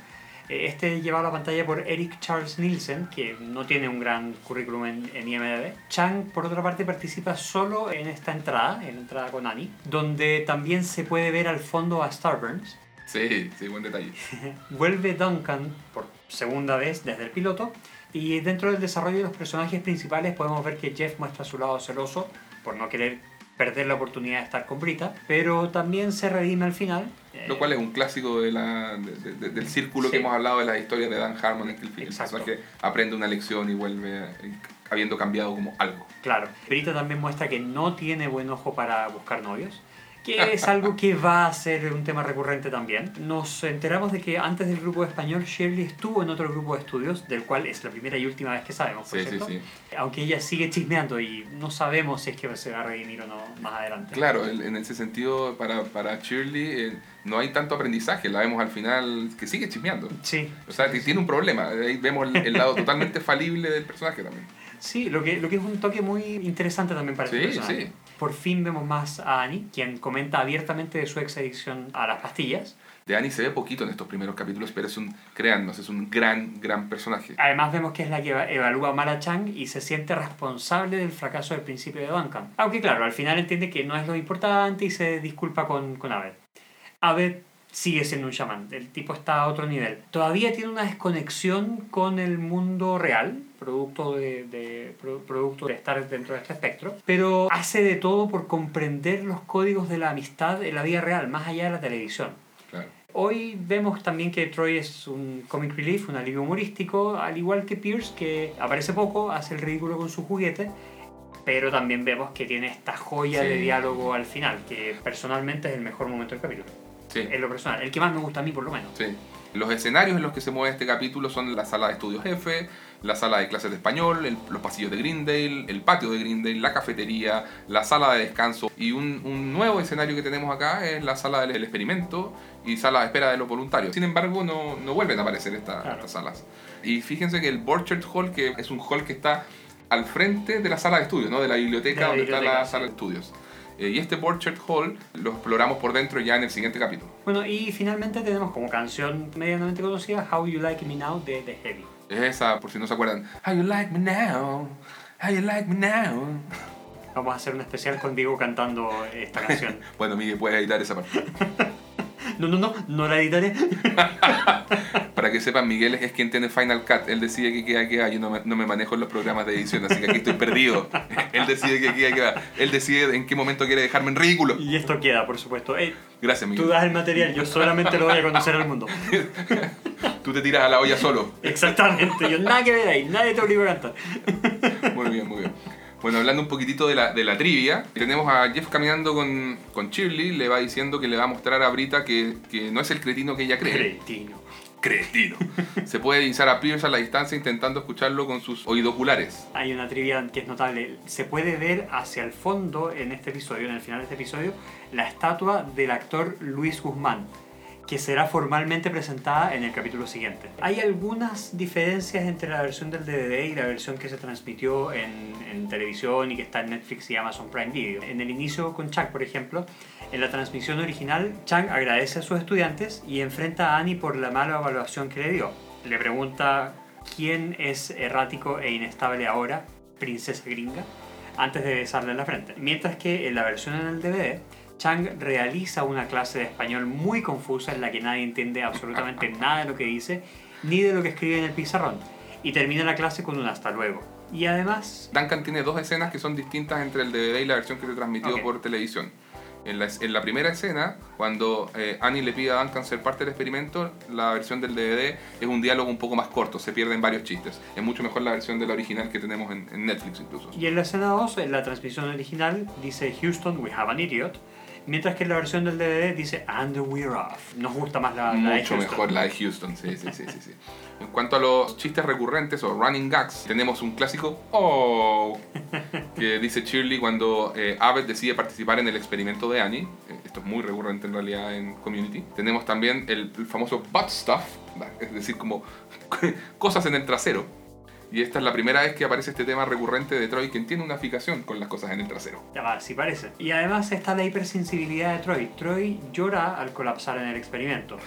Eh, este llevado a la pantalla por Eric Charles Nielsen, que no tiene un gran currículum en, en, IMDb. Chang, por otra parte, participa solo en esta entrada, en la entrada con Annie, donde también se puede ver al fondo a Starburns, Sí, sí, buen detalle. Vuelve Duncan por segunda vez desde el piloto y dentro del desarrollo de los personajes principales podemos ver que Jeff muestra su lado celoso por no querer perder la oportunidad de estar con Brita, pero también se redime al final. Lo cual es un clásico de la, del círculo que hemos hablado de las historias de Dan Harmon en el Exacto. que aprende una lección y vuelve habiendo cambiado como algo. Claro. Brita también muestra que no tiene buen ojo para buscar novios que es algo que va a ser un tema recurrente también. Nos enteramos de que antes del grupo español, Shirley estuvo en otro grupo de estudios, del cual es la primera y última vez que sabemos, por cierto. Sí, sí. Aunque ella sigue chismeando y no sabemos si es que se va a redimir o no más adelante. Claro, en ese sentido, para, para Shirley eh, no hay tanto aprendizaje, la vemos al final que sigue chismeando. Sí. O sea, tiene un problema, ahí vemos el, lado totalmente falible del personaje también. Sí, lo que, lo que es un toque muy interesante también para sí, este personaje. Sí por fin vemos más a Annie, quien comenta abiertamente de su ex adicción a las pastillas. De Annie se ve poquito en estos primeros capítulos, pero es un, créannos, es un gran, gran personaje. Además vemos que es la que evalúa a Mara Chang y se siente responsable del fracaso del principio de Duncan. Aunque claro, al final entiende que no es lo importante y se disculpa con, con Abed. Abed sigue siendo un chamán. El tipo está a otro nivel. Todavía tiene una desconexión con el mundo real, producto de, de, producto de estar dentro de este espectro, pero hace de todo por comprender los códigos de la amistad en la vida real, más allá de la televisión. Hoy vemos también que Troy es un comic relief, un alivio humorístico, al igual que Pierce, que aparece poco, hace el ridículo con su juguete, pero también vemos que tiene esta joya de diálogo al final, que personalmente es el mejor momento del capítulo. Sí. En lo personal, el que más me gusta a mí por lo menos. Sí. Los escenarios en los que se mueve este capítulo son la sala de estudios jefe, la sala de clases de español, los pasillos de Greendale, el patio de Greendale, la cafetería, la sala de descanso y un, un nuevo escenario que tenemos acá es la sala del experimento y sala de espera de los voluntarios. Sin embargo, no, no vuelven a aparecer estas salas. Y fíjense que el Borchert Hall, que es un hall que está al frente de la sala de estudios, ¿no? de la biblioteca donde está la sala de estudios. Eh, y este Borchert Hall lo exploramos por dentro ya en el siguiente capítulo. Bueno, y finalmente tenemos como canción medianamente conocida How You Like Me Now de The Heavy. Es esa, por si no se acuerdan. How You Like Me Now, How You Like Me Now. Vamos a hacer un especial con Diego cantando esta canción. bueno, Miguel, puedes editar esa parte. no, no, no, no la editaré. Para que sepan, Miguel es quien tiene Final Cut. Él decide que queda, queda. Yo no me, no me manejo en los programas de edición, así que aquí estoy perdido. Él decide que queda, queda. Él decide en qué momento quiere dejarme en ridículo. Y esto queda, por supuesto. Gracias, Miguel. Tú das el material, yo solamente lo voy a conocer al mundo. Tú te tiras a la olla solo. Exactamente, yo nada que ver ahí, nadie te obliga a cantar. Muy bien, muy bien. Bueno, hablando un poquitito de la, de la trivia, tenemos a Jeff caminando con, con Shirley, le va diciendo que le va a mostrar a Brita que, que no es el cretino que ella cree. Cretino. Cretino. Se puede divisar a Pierce a la distancia intentando escucharlo con sus oidoculares. Hay una trivia que es notable. Se puede ver hacia el fondo en este episodio, en el final de este episodio, la estatua del actor Luis Guzmán que será formalmente presentada en el capítulo siguiente. Hay algunas diferencias entre la versión del DVD y la versión que se transmitió en, televisión y que está en Netflix y Amazon Prime Video. En el inicio con Chuck, por ejemplo, en la transmisión original, Chuck agradece a sus estudiantes y enfrenta a Annie por la mala evaluación que le dio. Le pregunta quién es errático e inestable ahora, princesa gringa, antes de besarle en la frente. Mientras que en la versión en el DVD, Chang realiza una clase de español muy confusa en la que nadie entiende absolutamente nada de lo que dice ni de lo que escribe en el pizarrón y termina la clase con un hasta luego. Y además... Duncan tiene dos escenas que son distintas entre el DVD y la versión que se transmitió por televisión. En la, en la, primera escena, cuando eh, Annie le pide a Duncan ser parte del experimento, la versión del DVD es un diálogo un poco más corto, se pierden varios chistes. Es mucho mejor la versión de la original que tenemos en, en Netflix incluso. Y en la escena 2, en la transmisión original, dice Houston, we have an idiot. Mientras que la versión del DVD dice And we're off. Nos gusta más la, la de Houston. Mucho mejor la de Houston, sí, sí, sí, sí, sí. En cuanto a los chistes recurrentes o running gags, tenemos un clásico Oh que dice Shirley cuando eh, Abbott decide participar en el experimento de Annie. Eh, esto es muy recurrente en realidad en Community. Tenemos también el, el famoso butt stuff, es decir, como cosas en el trasero y esta es la primera vez que aparece este tema recurrente de Troy, quien tiene una fijación con las cosas en el trasero. Ya va, sí parece. Y además está la hipersensibilidad de Troy. Troy llora al colapsar en el experimento.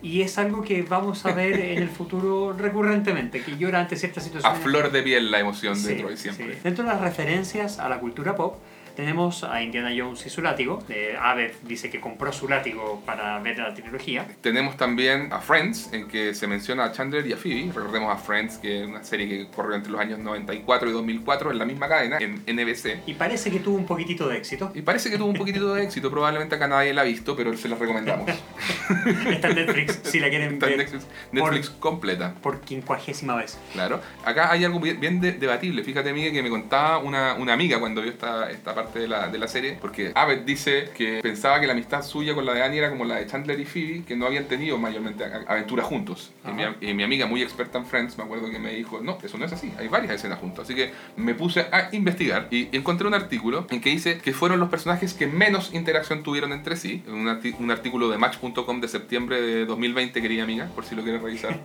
Y es algo que vamos a ver en el futuro recurrentemente, que llora ante ciertas situaciones. A flor de piel la emoción de Troy siempre. Sí. Dentro de las referencias a la cultura pop, tenemos a Indiana Jones y su látigo. Eh, Abed dice que compró su látigo para ver la trilogía. Tenemos también a Friends, en que se menciona a Chandler y a Phoebe. Recordemos a Friends, que es una serie que corrió entre los años 94 y 2004 en la misma cadena, en NBC. Y parece que tuvo un poquitito de éxito. Y parece que tuvo un poquitito de éxito. Probablemente acá nadie la ha visto, pero se la recomendamos. Está en Netflix, si la quieren Está ver. en Netflix, Netflix por, completa. Por quincuagésima vez. Claro. Acá hay algo bien, bien de, debatible. Fíjate, Miguel, que me contaba una, una amiga cuando vio esta, esta parte de la, de la serie, porque Abbott dice que pensaba que la amistad suya con la de Annie era como la de Chandler y Phoebe, que no habían tenido mayormente aventuras juntos. Y mi, y mi, amiga, muy experta en Friends, me acuerdo que me dijo, no, eso no es así, hay varias escenas juntos. Así que me puse a investigar y encontré un artículo en que dice que fueron los personajes que menos interacción tuvieron entre sí. Un, arti un artículo de Match.com de septiembre de 2020, querida amiga, por si lo quieres revisar.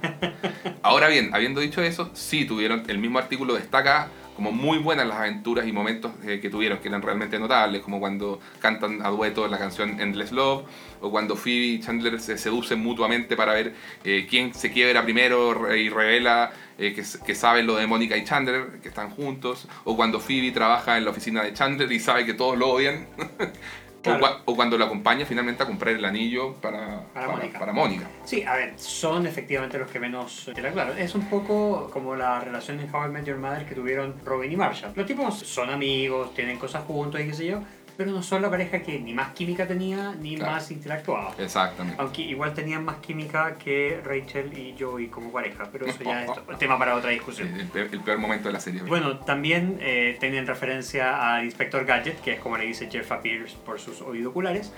Ahora bien, habiendo dicho eso, sí tuvieron, el mismo artículo destaca como muy buenas las aventuras y momentos eh, que tuvieron, que eran realmente notables, como cuando cantan a dueto la canción Endless Love, o cuando Phoebe y Chandler se seducen mutuamente para ver eh, quién se quiebra primero y revela eh, que, que, sabe lo de Mónica y Chandler, que están juntos, o cuando Phoebe trabaja en la oficina de Chandler y sabe que todos lo odian. Claro. O, o cuando lo acompaña finalmente a comprar el anillo para, Para Mónica. para Mónica. Sí, a ver, son efectivamente los que menos te la claro. Es un poco como la relación en How I Met Your Mother que tuvieron Robin y Marshall. Los tipos son amigos, tienen cosas juntos y qué sé yo, pero no son la pareja que ni más química tenía ni Claro. más interactuaba. Exactamente. Aunque igual tenían más química que Rachel y Joey como pareja, pero eso ya es tema para otra discusión. el, peor, el peor momento de la serie. Bueno, también eh, tienen referencia al Inspector Gadget, que es como le dice Jeff Pierce por sus oídoculares.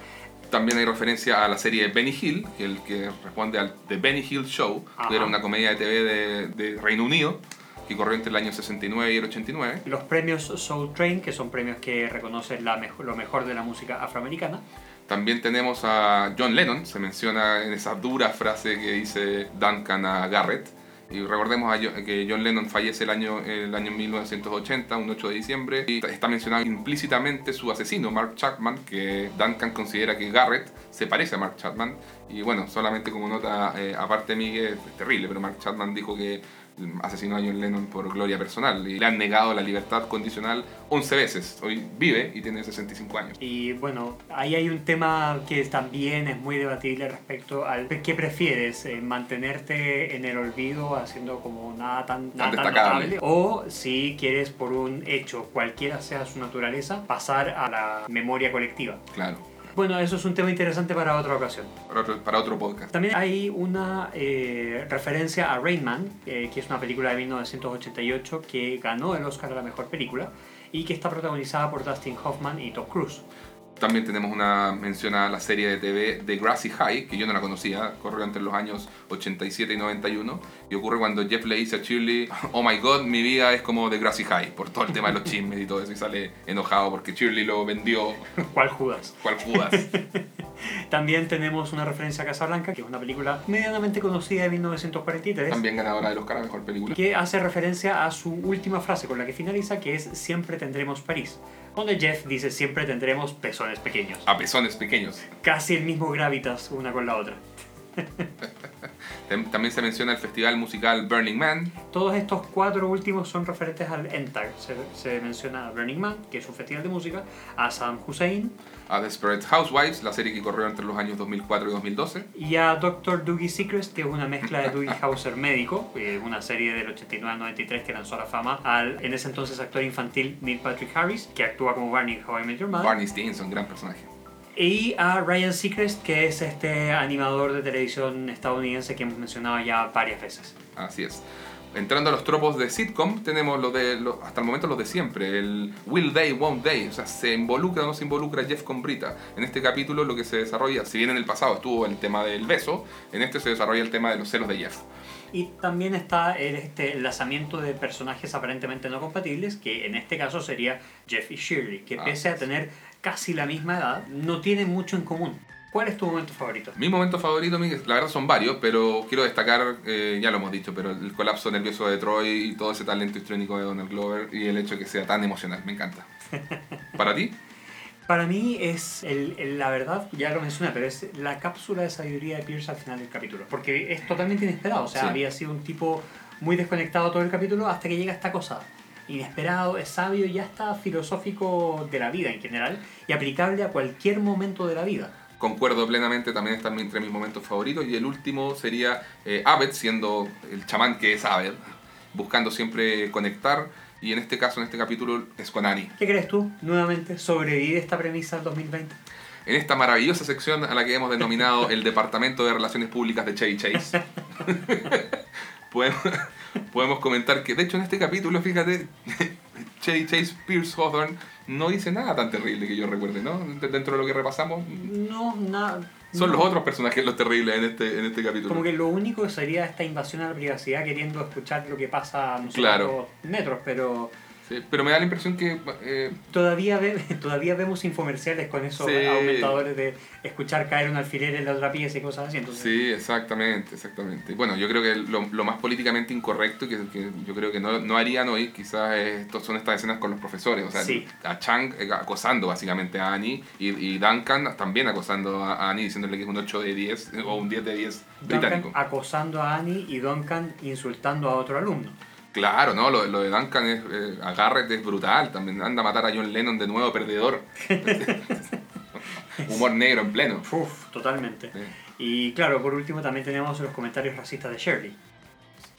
También hay referencia a la serie Benny Hill, que el que responde al The Benny Hill Show, Ajá. que era una comedia de TV de, de Reino Unido, que corrió entre el año 69 y el 89. Los premios Soul Train, que son premios que reconocen la mejo- lo mejor de la música afroamericana. También tenemos a John Lennon, se menciona en esa dura frase que dice Duncan a Garrett. Y recordemos a Jo- que John Lennon fallece el año, el año 1980, un 8 de diciembre, y está mencionado implícitamente su asesino, Mark Chapman, que Duncan considera que Garrett se parece a Mark Chapman. Y bueno, solamente como nota, eh, aparte Miguel, es terrible, pero Mark Chapman dijo que asesinó a John Lennon por gloria personal y le han negado la libertad condicional 11 veces. Hoy vive y tiene 65 años. Y bueno, ahí hay un tema que también es muy debatible respecto al qué prefieres, eh, mantenerte en el olvido haciendo como nada tan, nada tan destacable. notable, o si quieres por un hecho, cualquiera sea su naturaleza, pasar a la memoria colectiva. Claro, Bueno, eso es un tema interesante para otra ocasión. para otro, para otro podcast. También hay una eh, referencia a Rain Man, eh, que es una película de 1988 que ganó el Oscar a la mejor película y que está protagonizada por Dustin Hoffman y Tom Cruise. También tenemos una mención a la serie de TV de Grassy High, que yo no la conocía, corrió entre los años 87 y 91, y ocurre cuando Jeff le dice a Shirley, oh my god, mi vida es como de Grassy High, por todo el tema de los chismes y todo eso, y sale enojado porque Shirley lo vendió, ¿Cuál Judas? cual Judas. También tenemos una referencia a Casablanca, que es una película medianamente conocida de 1943, También ganadora del Oscar a Mejor Película. que hace referencia a su última frase con la que finaliza, que es Siempre tendremos París, donde Jeff dice Siempre tendremos pezones pequeños. A pezones pequeños. Casi el mismo gravitas una con la otra. Tam- También se menciona el festival musical Burning Man, Todos estos cuatro últimos son referentes al ENTAR. Se, se menciona a Burning Man, que es un festival de música, a Sam Hussein a Desperate Housewives, la serie que corrió entre los años 2004 y 2012. y a Dr. Doogie Secrets, que es una mezcla de Doogie Howser médico, eh, una serie del 89 al 93 que lanzó a la fama al en ese entonces actor infantil Neil Patrick Harris, que actúa como Barney en How I Met Your Mother. Barney Stinson, gran personaje. Y a Ryan Seacrest, que es este animador de televisión estadounidense que hemos mencionado ya varias veces. Así es. Entrando a los tropos de sitcom, tenemos lo de, lo- hasta el momento los de siempre, el will they, won't they, o sea, se involucra o no se involucra Jeff con Brita. En este capítulo lo que se desarrolla, si bien en el pasado estuvo el tema del beso, en este se desarrolla el tema de los celos de Jeff. Y también está el este enlazamiento de personajes aparentemente no compatibles, que en este caso sería Jeff y Shirley, que Ah. pese a tener casi la misma edad, no tienen mucho en común. ¿Cuál es tu momento favorito? Mi momento favorito, Miguel, la verdad son varios, pero quiero destacar, eh, ya lo hemos dicho, pero el colapso nervioso de Troy y todo ese talento histriónico de Donald Glover y el hecho de que sea tan emocional, me encanta. ¿Para ti? Para mí es, el, el- la verdad, ya lo mencioné, pero es la cápsula de sabiduría de Pierce al final del capítulo. Porque es totalmente inesperado. O sea, Sí. había sido un tipo muy desconectado todo el capítulo hasta que llega esta cosa. Inesperado, es sabio y ya está filosófico de la vida en general y aplicable a cualquier momento de la vida. Concuerdo plenamente, también está entre mis momentos favoritos. Y el último sería eh, Abed, siendo el chamán que es Abed, buscando siempre conectar. Y en este caso, en este capítulo, es con Annie. ¿Qué crees tú, nuevamente, sobrevive esta premisa al 2020? En esta maravillosa sección a la que hemos denominado el Departamento de Relaciones Públicas de Chevy Chase, podemos, podemos comentar que, de hecho, en este capítulo, fíjate, Chevy Chase Pierce Hawthorne no dice nada tan terrible que yo recuerde, ¿no? Dentro de lo que repasamos, No, nada. son no. los otros personajes los terribles en este, en este capítulo. Como que lo único sería esta invasión a la privacidad queriendo escuchar lo que pasa no sé Claro. metros, pero Sí, pero me da la impresión que eh, todavía, ve- todavía vemos infomerciales con esos Sí. aumentadores de escuchar caer un alfiler en la otra pieza y cosas así. Entonces, Sí, exactamente, exactamente. Bueno, yo creo que lo, lo más políticamente incorrecto que, que yo creo que no, no harían hoy quizás es- estos son estas escenas con los profesores. O sea, Sí. a Chang eh, acosando básicamente a Annie y, y Duncan también acosando a, a Annie diciéndole que es un 8 de 10 eh, o un 10 de 10 Duncan británico. acosando a Annie y Duncan insultando a otro alumno. Claro, ¿no? Lo, lo de Duncan es, eh, a Garrett es brutal. También anda a matar a John Lennon de nuevo, perdedor. Humor negro en pleno. Uf, totalmente. Sí. Y claro, por último también tenemos los comentarios racistas de Shirley,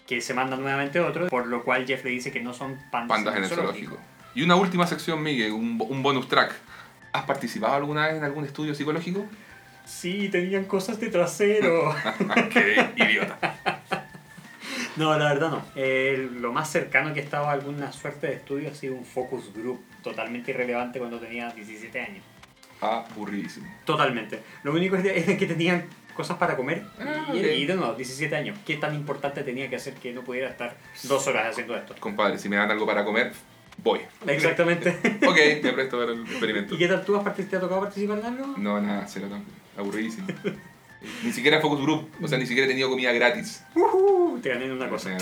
que se mandan nuevamente otro, por lo cual Jeff le dice que no son pandas, Pandas en el zoológico. Y una última sección, Miguel, un, un bonus track. ¿Has participado alguna vez en algún estudio psicológico? Sí, tenían cosas de trasero. ¡Qué idiota! no, la verdad no. Eh, lo más cercano que he estado a alguna suerte de estudio ha sido un focus group totalmente irrelevante cuando tenía 17 años. Aburridísimo. Totalmente. Lo único es es que tenían cosas para comer. Ah, y, ok. y de nuevo, 17 años. ¿Qué tan importante tenía que hacer que no pudiera estar dos horas haciendo esto? Compadre, si me dan algo para comer, voy. Exactamente. Ok, me presto para el experimento. ¿Y qué tal tú? ¿Has ¿Te ha tocado participar en algo? No, nada, cero tampoco. Aburridísimo. Ni siquiera focus group, o sea, ni siquiera he tenido comida gratis. Ujú, te gané en una cosa.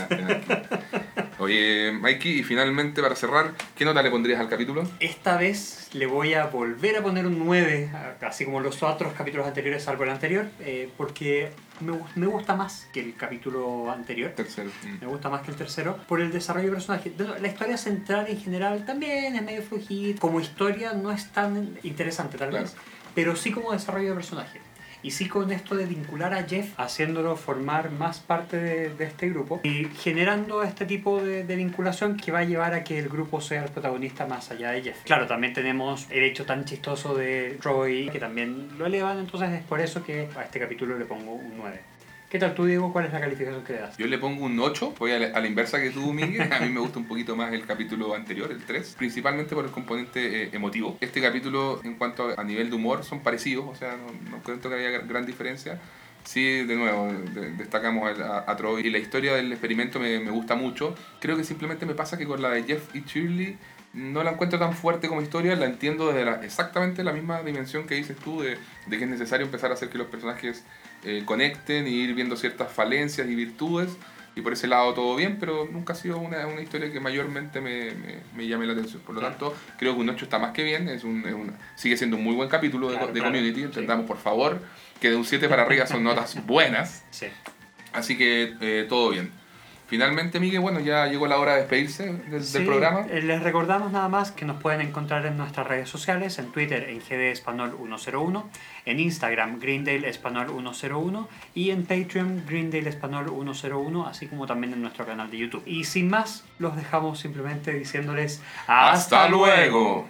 Oye, Mikey, y finalmente para cerrar, ¿qué nota le pondrías al capítulo? Esta vez le voy a volver a poner un 9, así como los otros capítulos anteriores, salvo el anterior, eh, porque me, me gusta más que el capítulo anterior. Tercero. Mm. Me gusta más que el tercero por el desarrollo de personaje. De nuevo, La historia central en general también es medio flojita. Como historia no es tan interesante tal Claro. vez, pero sí como desarrollo de personaje. Y sí con esto de vincular a Jeff, haciéndolo formar más parte de, de este grupo y generando este tipo de, de vinculación que va a llevar a que el grupo sea el protagonista más allá de Jeff. Claro, también tenemos el hecho tan chistoso de Troy que también lo elevan, entonces es por eso que a este capítulo le pongo un 9. ¿Qué tal tú, Diego? ¿Cuál es la calificación que le das? Yo le pongo un 8, voy a la, a la inversa que tú, Miguel. A mí me gusta un poquito más el capítulo anterior, el 3, principalmente por el componente eh, emotivo. Este capítulo, en cuanto a, a nivel de humor, son parecidos, o sea, no, no creo que haya gran- diferencia. Sí, de nuevo, de- destacamos a, a Troy y la historia del experimento me, me gusta mucho. Creo que simplemente me pasa que con la de Jeff y Shirley no la encuentro tan fuerte como historia, la entiendo desde la- exactamente la misma dimensión que dices tú, de, de que es necesario empezar a hacer que los personajes eh, conecten y ir viendo ciertas falencias y virtudes. Y por ese lado todo bien, pero nunca ha sido una, una historia que mayormente me, me, me llame la atención. Por lo Claro. tanto, creo que un 8 está más que bien, es un, es un- sigue siendo un muy buen capítulo de, Claro, de claro, Community. sí. Entendamos, por favor, que de un 7 para arriba son notas buenas. Sí. Así que eh, todo bien. Finalmente, Miguel, bueno, ya llegó la hora de despedirse del, Sí, del programa. eh, Les recordamos nada más que nos pueden encontrar en nuestras redes sociales, en Twitter en GD Español 101, en Instagram Greendale Español 101 y en Patreon Greendale Español 101, así como también en nuestro canal de YouTube. Y sin más, los dejamos simplemente diciéndoles ¡Hasta luego!